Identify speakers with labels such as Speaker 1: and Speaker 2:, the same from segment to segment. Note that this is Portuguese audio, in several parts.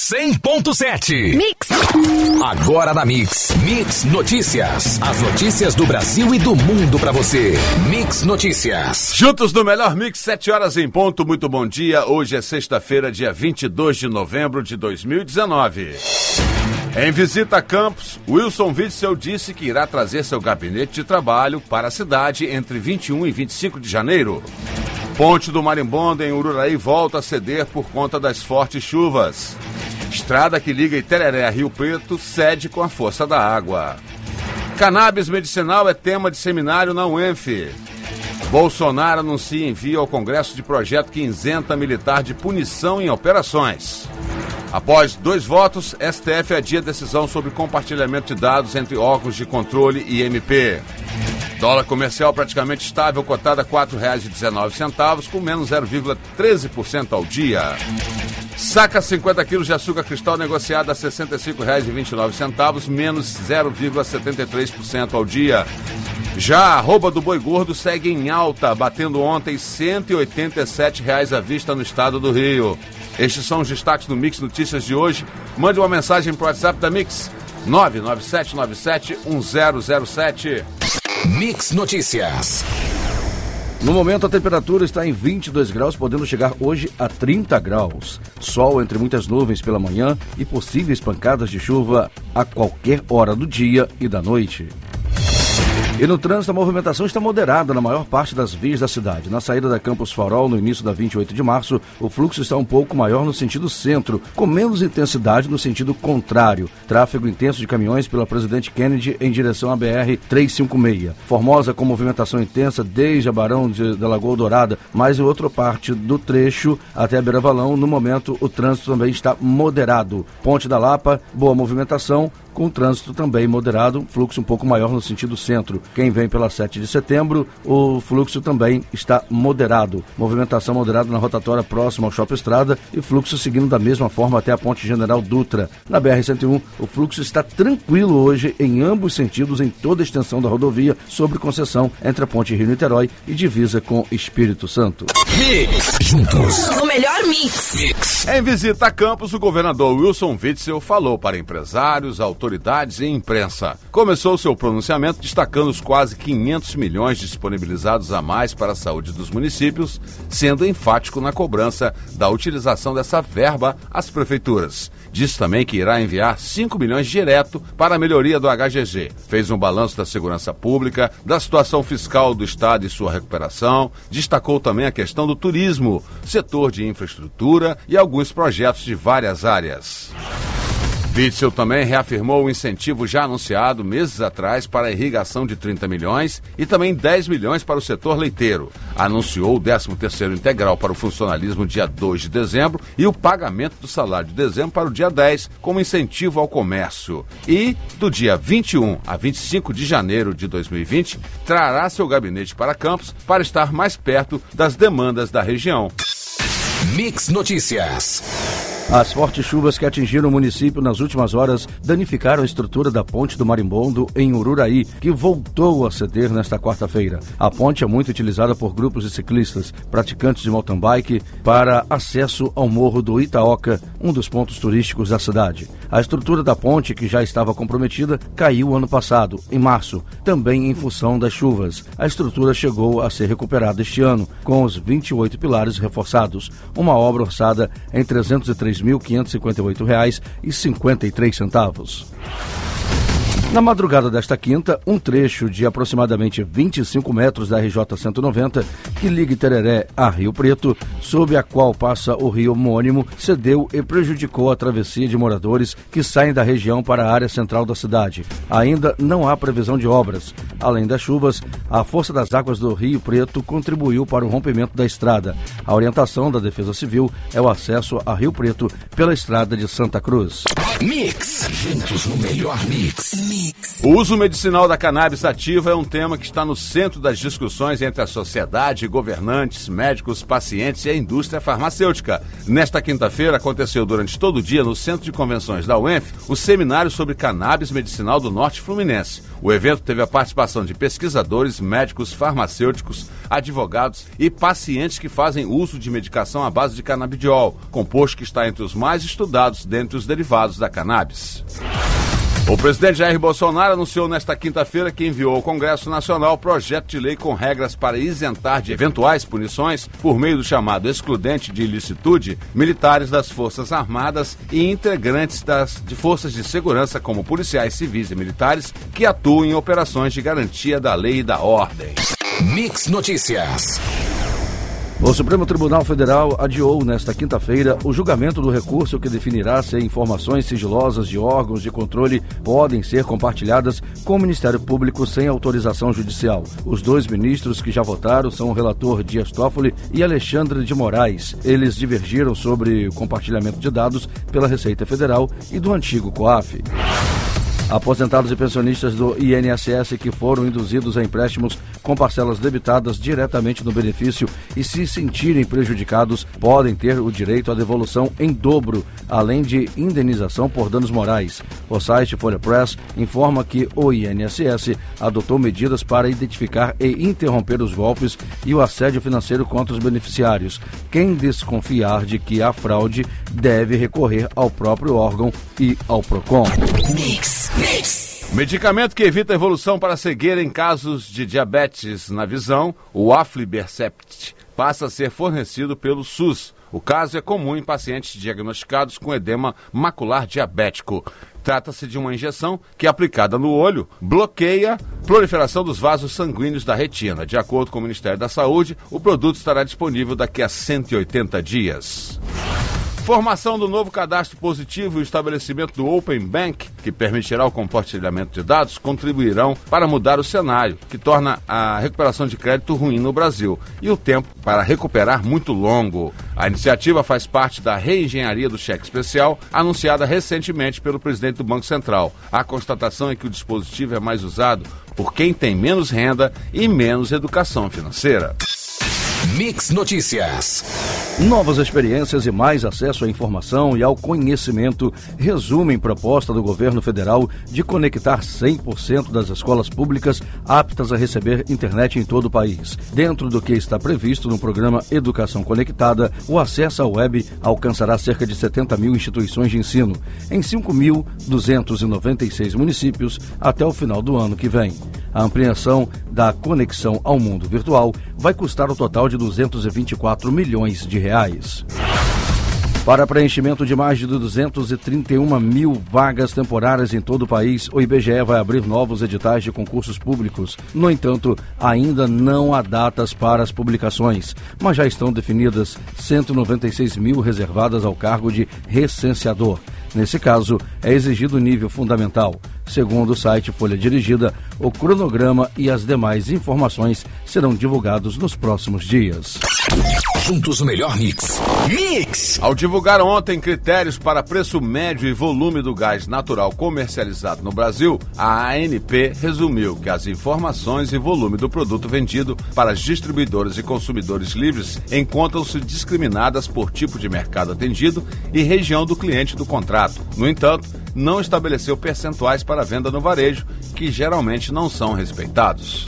Speaker 1: 100.7.
Speaker 2: Mix.
Speaker 1: Agora na Mix. Mix Notícias. As notícias do Brasil e do mundo pra você. Mix Notícias.
Speaker 3: Juntos no melhor Mix, 7 horas em ponto. Muito bom dia. Hoje é sexta-feira, dia 22 de novembro de 2019. Em visita a Campos, Wilson Witzel disse que irá trazer seu gabinete de trabalho para a cidade entre 21 e 25 de janeiro. Ponte do Marimbondo em Ururaí volta a ceder por conta das fortes chuvas. Estrada que liga Itereré a Rio Preto cede com a força da água. Cannabis medicinal é tema de seminário na UENF. Bolsonaro anuncia envio ao Congresso de projeto que isenta militar de punição em operações. Após dois votos, STF adia decisão sobre compartilhamento de dados entre órgãos de controle e MP. Dólar comercial praticamente estável, cotada R$ 4,19, com menos 0,13% ao dia. Saca 50 quilos de açúcar cristal negociada a R$ 65,29, menos 0,73% ao dia. Já a arroba do boi gordo segue em alta, batendo ontem 187 reais à vista no estado do Rio. Estes são os destaques do Mix Notícias de hoje. Mande uma mensagem para o WhatsApp da Mix 997971007.
Speaker 1: Mix Notícias.
Speaker 4: No momento, a temperatura está em 22 graus, podendo chegar hoje a 30 graus. Sol entre muitas nuvens pela manhã e possíveis pancadas de chuva a qualquer hora do dia e da noite. E no trânsito, a movimentação está moderada na maior parte das vias da cidade. Na saída da Campus Farol, no início da 28 de março, o fluxo está um pouco maior no sentido centro, com menos intensidade no sentido contrário. Tráfego intenso de caminhões pela Presidente Kennedy em direção à BR-356. Formosa com movimentação intensa desde a Barão de, da Lagoa Dourada, mas em outra parte do trecho até a Beira Valão, no momento o trânsito também está moderado. Ponte da Lapa, boa movimentação, com trânsito também moderado, fluxo um pouco maior no sentido centro. Quem vem pela 7 de setembro, o fluxo também está moderado. Movimentação moderada na rotatória próxima ao Shopping Estrada e fluxo seguindo da mesma forma até a Ponte General Dutra. Na BR-101, o fluxo está tranquilo hoje em ambos sentidos em toda a extensão da rodovia, sobre concessão entre a Ponte Rio-Niterói e divisa com Espírito Santo.
Speaker 1: Mix. Juntos.
Speaker 2: O melhor mix.
Speaker 1: Mix.
Speaker 3: Em visita a Campos, o governador Wilson Witzel falou para empresários, autoridades e imprensa. Começou seu pronunciamento destacando os quase 500 milhões disponibilizados a mais para a saúde dos municípios, sendo enfático na cobrança da utilização dessa verba às prefeituras. Diz também que irá enviar 5 milhões direto para a melhoria do HGG. Fez um balanço da segurança pública, da situação fiscal do Estado e sua recuperação. Destacou também a questão do turismo, setor de infraestrutura e alguns projetos de várias áreas. Witzel também reafirmou o incentivo já anunciado meses atrás para a irrigação de 30 milhões e também 10 milhões para o setor leiteiro. Anunciou o 13º integral para o funcionalismo dia 2 de dezembro e o pagamento do salário de dezembro para o dia 10 como incentivo ao comércio. E do dia 21 a 25 de janeiro de 2020 trará seu gabinete para Campos para estar mais perto das demandas da região.
Speaker 1: Mix Notícias.
Speaker 4: As fortes chuvas que atingiram o município nas últimas horas danificaram a estrutura da ponte do Marimbondo em Ururaí, que voltou a ceder nesta quarta-feira. A ponte é muito utilizada por grupos de ciclistas, praticantes de mountain bike, para acesso ao Morro do Itaoca, um dos pontos turísticos da cidade. A estrutura da ponte, que já estava comprometida, caiu ano passado, em março, também em função das chuvas. A estrutura chegou a ser recuperada este ano, com os 28 pilares reforçados, uma obra orçada em 303 R$ 3.558,53. Na madrugada desta quinta, um trecho de aproximadamente 25 metros da RJ 190, que liga Tereré a Rio Preto, sob a qual passa o rio homônimo, cedeu e prejudicou a travessia de moradores que saem da região para a área central da cidade. Ainda não há previsão de obras. Além das chuvas, a força das águas do Rio Preto contribuiu para o rompimento da estrada. A orientação da Defesa Civil é o acesso a Rio Preto pela estrada de Santa Cruz.
Speaker 1: Mix. Juntos no melhor mix.
Speaker 3: Mix. O uso medicinal da cannabis ativa é um tema que está no centro das discussões entre a sociedade, governantes, médicos, pacientes e a indústria farmacêutica. Nesta quinta-feira aconteceu durante todo o dia no Centro de Convenções da UENF o seminário sobre cannabis medicinal do Norte Fluminense. O evento teve a participação de pesquisadores, médicos, farmacêuticos, advogados e pacientes que fazem uso de medicação à base de canabidiol, composto que está entre os mais estudados dentre os derivados da cannabis. O presidente Jair Bolsonaro anunciou nesta quinta-feira que enviou ao Congresso Nacional projeto de lei com regras para isentar de eventuais punições, por meio do chamado excludente de ilicitude, militares das Forças Armadas e integrantes das, de forças de segurança, como policiais civis e militares, que atuam em operações de garantia da lei e da ordem.
Speaker 1: Mix Notícias.
Speaker 4: O Supremo Tribunal Federal adiou nesta quinta-feira o julgamento do recurso que definirá se informações sigilosas de órgãos de controle podem ser compartilhadas com o Ministério Público sem autorização judicial. Os dois ministros que já votaram são o relator Dias Toffoli e Alexandre de Moraes. Eles divergiram sobre o compartilhamento de dados pela Receita Federal e do antigo COAF. Aposentados e pensionistas do INSS que foram induzidos a empréstimos com parcelas debitadas diretamente no benefício e se sentirem prejudicados podem ter o direito à devolução em dobro, além de indenização por danos morais. O site Folha Press informa que o INSS adotou medidas para identificar e interromper os golpes e o assédio financeiro contra os beneficiários. Quem desconfiar de que há fraude deve recorrer ao próprio órgão e ao PROCON.
Speaker 1: Mix.
Speaker 3: Medicamento que evita a evolução para cegueira em casos de diabetes na visão, o Aflibercept, passa a ser fornecido pelo SUS. O caso é comum em pacientes diagnosticados com edema macular diabético. Trata-se de uma injeção que, aplicada no olho, bloqueia a proliferação dos vasos sanguíneos da retina. De acordo com o Ministério da Saúde, o produto estará disponível daqui a 180 dias. Formação do novo cadastro positivo e o estabelecimento do Open Bank, que permitirá o compartilhamento de dados, contribuirão para mudar o cenário, que torna a recuperação de crédito ruim no Brasil e o tempo para recuperar muito longo. A iniciativa faz parte da reengenharia do cheque especial, anunciada recentemente pelo presidente do Banco Central. A constatação é que o dispositivo é mais usado por quem tem menos renda e menos educação financeira.
Speaker 1: Mix Notícias.
Speaker 4: Novas experiências e mais acesso à informação e ao conhecimento resumem proposta do governo federal de conectar 100% das escolas públicas aptas a receber internet em todo o país. Dentro do que está previsto no programa Educação Conectada, o acesso à web alcançará cerca de 70 mil instituições de ensino em 5.296 municípios até o final do ano que vem. A ampliação da conexão ao mundo virtual vai custar o um total de 224 milhões de reais. Para preenchimento de mais de 231 mil vagas temporárias em todo o país, o IBGE vai abrir novos editais de concursos públicos. No entanto, ainda não há datas para as publicações, mas já estão definidas 196 mil reservadas ao cargo de recenseador. Nesse caso, é exigido nível fundamental. Segundo o site Folha Dirigida, o cronograma e as demais informações serão divulgados nos próximos dias.
Speaker 1: Juntos o melhor mix. Mix!
Speaker 3: Ao divulgar ontem critérios para preço médio e volume do gás natural comercializado no Brasil, a ANP resumiu que as informações e volume do produto vendido para distribuidores e consumidores livres encontram-se discriminadas por tipo de mercado atendido e região do cliente do contrato. No entanto, não estabeleceu percentuais para venda no varejo, que geralmente não são respeitados.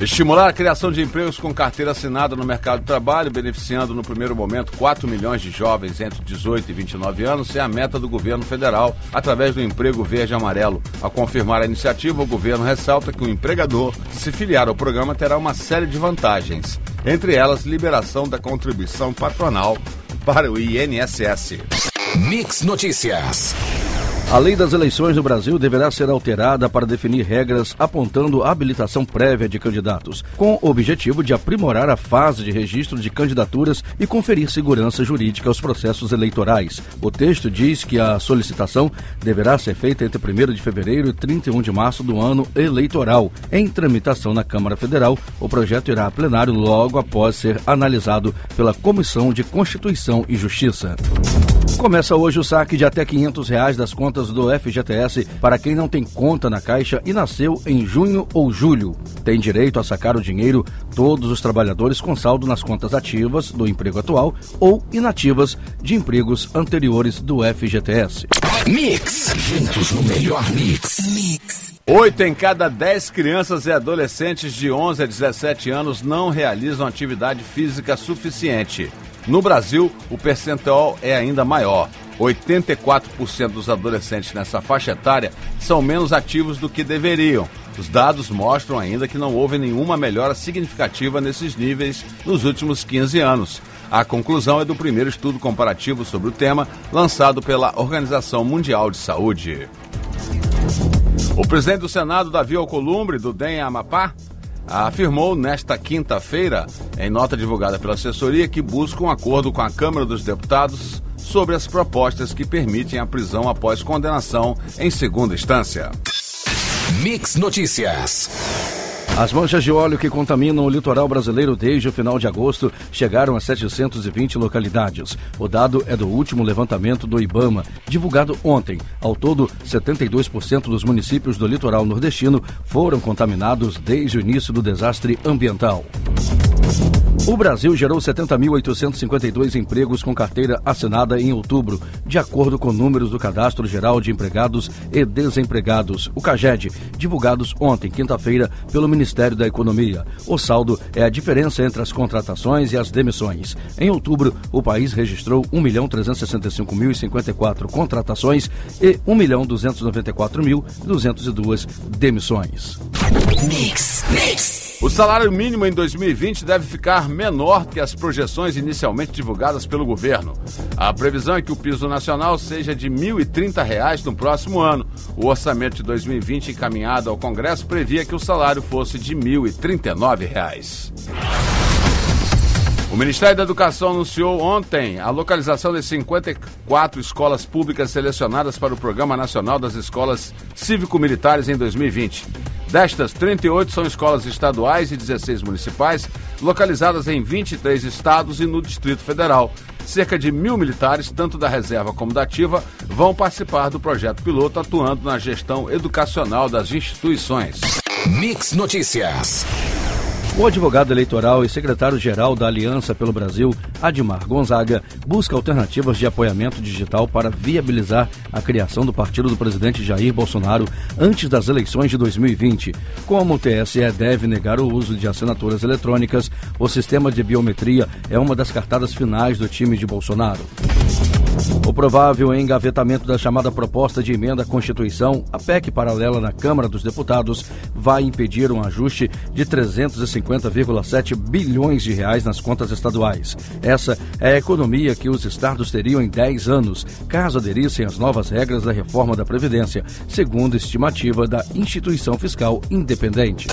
Speaker 3: Estimular a criação de empregos com carteira assinada no mercado de trabalho, beneficiando no primeiro momento 4 milhões de jovens entre 18 e 29 anos, é a meta do governo federal através do emprego verde amarelo. Ao confirmar a iniciativa, o governo ressalta que o empregador, se filiar ao programa, terá uma série de vantagens, entre elas liberação da contribuição patronal para o INSS.
Speaker 1: Mix Notícias.
Speaker 4: A lei das eleições no Brasil deverá ser alterada para definir regras apontando habilitação prévia de candidatos, com o objetivo de aprimorar a fase de registro de candidaturas e conferir segurança jurídica aos processos eleitorais. O texto diz que a solicitação deverá ser feita entre 1 de fevereiro e 31 de março do ano eleitoral. Em tramitação na Câmara Federal, o projeto irá a plenário logo após ser analisado pela Comissão de Constituição e Justiça. Começa hoje o saque de até 500 reais das contas do FGTS para quem não tem conta na Caixa e nasceu em junho ou julho. Tem direito a sacar o dinheiro todos os trabalhadores com saldo nas contas ativas do emprego atual ou inativas de empregos anteriores do FGTS.
Speaker 1: Mix. Juntos no melhor mix. Mix.
Speaker 3: Oito em cada dez crianças e adolescentes de 11 a 17 anos não realizam atividade física suficiente. No Brasil, o percentual é ainda maior. 84% dos adolescentes nessa faixa etária são menos ativos do que deveriam. Os dados mostram ainda que não houve nenhuma melhora significativa nesses níveis nos últimos 15 anos. A conclusão é do primeiro estudo comparativo sobre o tema, lançado pela Organização Mundial de Saúde. O presidente do Senado, Davi Alcolumbre, do DEM Amapá, afirmou nesta quinta-feira, em nota divulgada pela assessoria, que busca um acordo com a Câmara dos Deputados sobre as propostas que permitem a prisão após condenação em segunda instância.
Speaker 1: Mix Notícias.
Speaker 4: As manchas de óleo que contaminam o litoral brasileiro desde o final de agosto chegaram a 720 localidades. O dado é do último levantamento do IBAMA, divulgado ontem. Ao todo, 72% dos municípios do litoral nordestino foram contaminados desde o início do desastre ambiental. O Brasil gerou 70.852 empregos com carteira assinada em outubro, de acordo com números do Cadastro Geral de Empregados e Desempregados, o CAGED, divulgados ontem, quinta-feira, pelo Ministério da Economia. O saldo é a diferença entre as contratações e as demissões. Em outubro, o país registrou 1.365.054 contratações e 1.294.202 demissões.
Speaker 1: Mix, mix.
Speaker 3: O salário mínimo em 2020 deve ficar menor que as projeções inicialmente divulgadas pelo governo. A previsão é que o piso nacional seja de R$ 1.030 no próximo ano. O orçamento de 2020 encaminhado ao Congresso previa que o salário fosse de R$ 1.039. O Ministério da Educação anunciou ontem a localização de 54 escolas públicas selecionadas para o Programa Nacional das Escolas Cívico-Militares em 2020. Destas, 38 são escolas estaduais e 16 municipais, localizadas em 23 estados e no Distrito Federal. Cerca de mil militares, tanto da reserva como da ativa, vão participar do projeto piloto, atuando na gestão educacional das instituições.
Speaker 1: Mix Notícias.
Speaker 4: O advogado eleitoral e secretário-geral da Aliança pelo Brasil, Admar Gonzaga, busca alternativas de apoiamento digital para viabilizar a criação do partido do presidente Jair Bolsonaro antes das eleições de 2020. Como o TSE deve negar o uso de assinaturas eletrônicas, o sistema de biometria é uma das cartadas finais do time de Bolsonaro. O provável engavetamento da chamada proposta de emenda à Constituição, a PEC paralela na Câmara dos Deputados, vai impedir um ajuste de 350,7 bilhões de reais nas contas estaduais. Essa é a economia que os estados teriam em 10 anos, caso aderissem às novas regras da reforma da Previdência, segundo estimativa da instituição fiscal independente.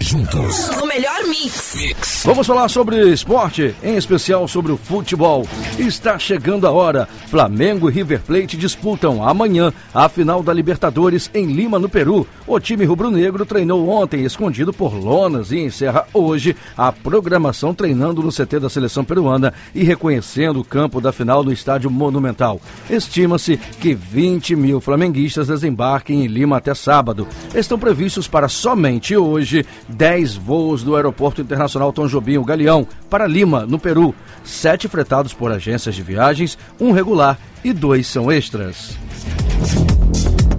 Speaker 1: Juntos.
Speaker 2: O melhor mix.
Speaker 1: Mix.
Speaker 4: Vamos falar sobre esporte, em especial sobre o futebol. Está chegando a hora. Flamengo e River Plate disputam amanhã a final da Libertadores em Lima, no Peru. O time rubro-negro treinou ontem, escondido por lonas, e encerra hoje a programação treinando no CT da seleção peruana e reconhecendo o campo da final no Estádio Monumental. Estima-se que 20 mil flamenguistas desembarquem em Lima até sábado. Estão previstos para somente hoje 10 voos do Aeroporto Internacional Tom Jobim Galeão para Lima, no Peru. Sete fretados por agências de viagens, um regular e dois são extras.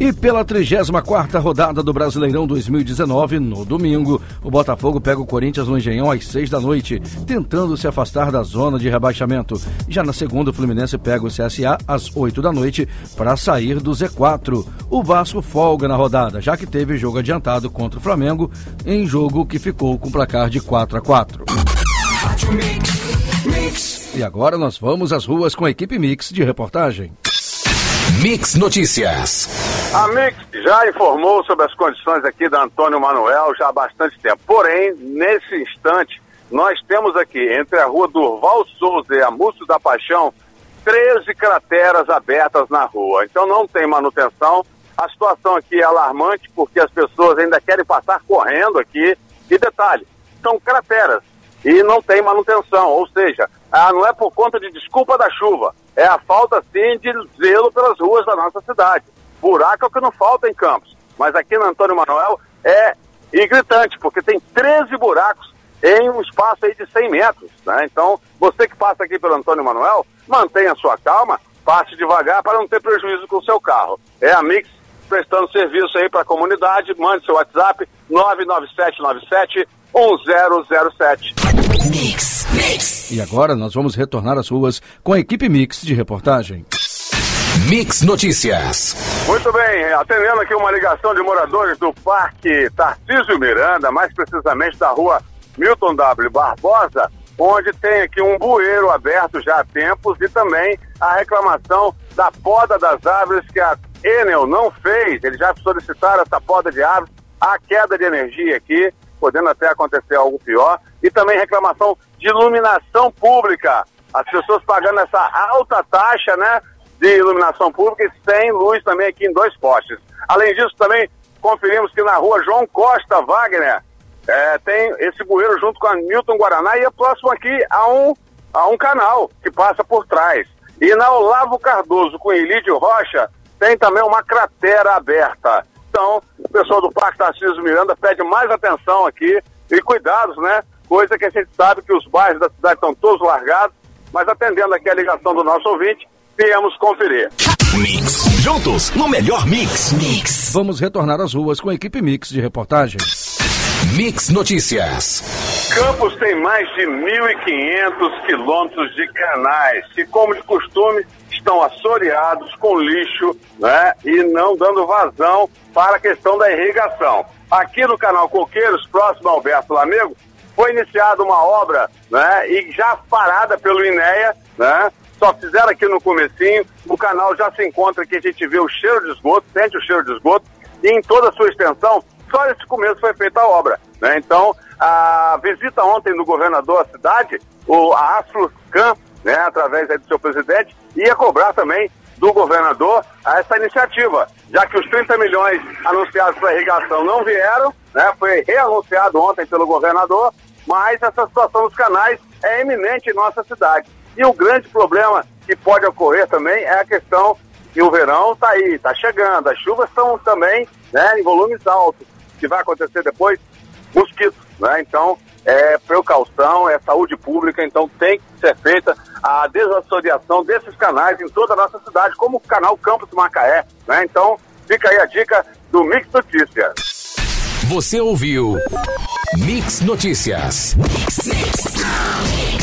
Speaker 4: E pela 34ª rodada do Brasileirão 2019, no domingo, o Botafogo pega o Corinthians no Engenhão às 6 da noite, tentando se afastar da zona de rebaixamento. Já na segunda, o Fluminense pega o CSA às 8 da noite para sair do Z4. O Vasco folga na rodada, já que teve jogo adiantado contra o Flamengo, em jogo que ficou com placar de 4 a 4. E agora nós vamos às ruas com a equipe Mix de reportagem.
Speaker 1: Mix Notícias.
Speaker 5: A Mix já informou sobre as condições aqui da Antônio Manuel já há bastante tempo. Porém, nesse instante, nós temos aqui, entre a rua Durval Souza e a Múcio da Paixão, 13 crateras abertas na rua. Então não tem manutenção. A situação aqui é alarmante porque as pessoas ainda querem passar correndo aqui. E detalhe, são crateras e não tem manutenção. Ou seja, ah, não é por conta de desculpa da chuva. é a falta, sim, de zelo pelas ruas da nossa cidade. Buraco é o que não falta em Campos. Mas aqui no Antônio Manuel é gritante, porque tem 13 buracos em um espaço aí de 100 metros. Né? Então, você que passa aqui pelo Antônio Manuel, mantenha sua calma, passe devagar para não ter prejuízo com o seu carro. É a Mix prestando serviço aí para a comunidade. Mande seu WhatsApp 99797 1007.
Speaker 4: Mix, Mix. E agora nós vamos retornar às ruas com a equipe Mix de reportagem.
Speaker 1: Mix Notícias.
Speaker 5: Muito bem, atendendo aqui uma ligação de moradores do Parque Tarcísio Miranda, mais precisamente da rua Milton W. Barbosa, onde tem aqui um bueiro aberto já há tempos e também a reclamação da poda das árvores que a Enel não fez. Eles já solicitaram essa poda de árvores, a queda de energia aqui, podendo até acontecer algo pior, e também reclamação de iluminação pública. As pessoas pagando essa alta taxa, né? de iluminação pública e sem luz também aqui em dois postes. Além disso, também conferimos que na rua João Costa Wagner é, tem esse bueiro junto com a Milton Guaraná e é próximo aqui a um, a um canal que passa por trás. E na Olavo Cardoso com Elídio Rocha tem também uma cratera aberta. Então, o pessoal do Parque Tarcísio Miranda pede mais atenção aqui e cuidados, né? Coisa que a gente sabe que os bairros da cidade estão todos largados, mas atendendo aqui a ligação do nosso ouvinte, viemos conferir.
Speaker 1: Mix. Juntos no melhor mix.
Speaker 4: Mix. Vamos retornar às ruas com a equipe Mix de reportagem.
Speaker 1: Mix Notícias.
Speaker 5: Campos tem mais de 1.500 quilômetros de canais que, como de costume, estão assoreados com lixo né, e não dando vazão para a questão da irrigação. Aqui no canal Coqueiros, próximo ao Alberto Lamego, foi iniciada uma obra né, e já parada pelo INEA, né, só fizeram aqui no comecinho, o canal já se encontra aqui, a gente vê o cheiro de esgoto, sente o cheiro de esgoto, e em toda a sua extensão, só nesse começo foi feita a obra. Né? Então, a visita ontem do governador à cidade, o, a Asfluscan, né, através do seu presidente, ia cobrar também do governador essa iniciativa, já que os 30 milhões anunciados para irrigação não vieram, né, foi reanunciado ontem pelo governador, mas essa situação dos canais é eminente em nossa cidade. E o grande problema que pode ocorrer também é a questão que o verão está aí, está chegando, as chuvas estão também né, em volumes altos. O que vai acontecer depois? Mosquitos, né? Então, é precaução, é saúde pública, então tem que ser feita a desassociação desses canais em toda a nossa cidade, como o canal Campos Macaé, né? Então, fica aí a dica do Mix Notícias.
Speaker 1: Você ouviu Mix Notícias. Mix, mix.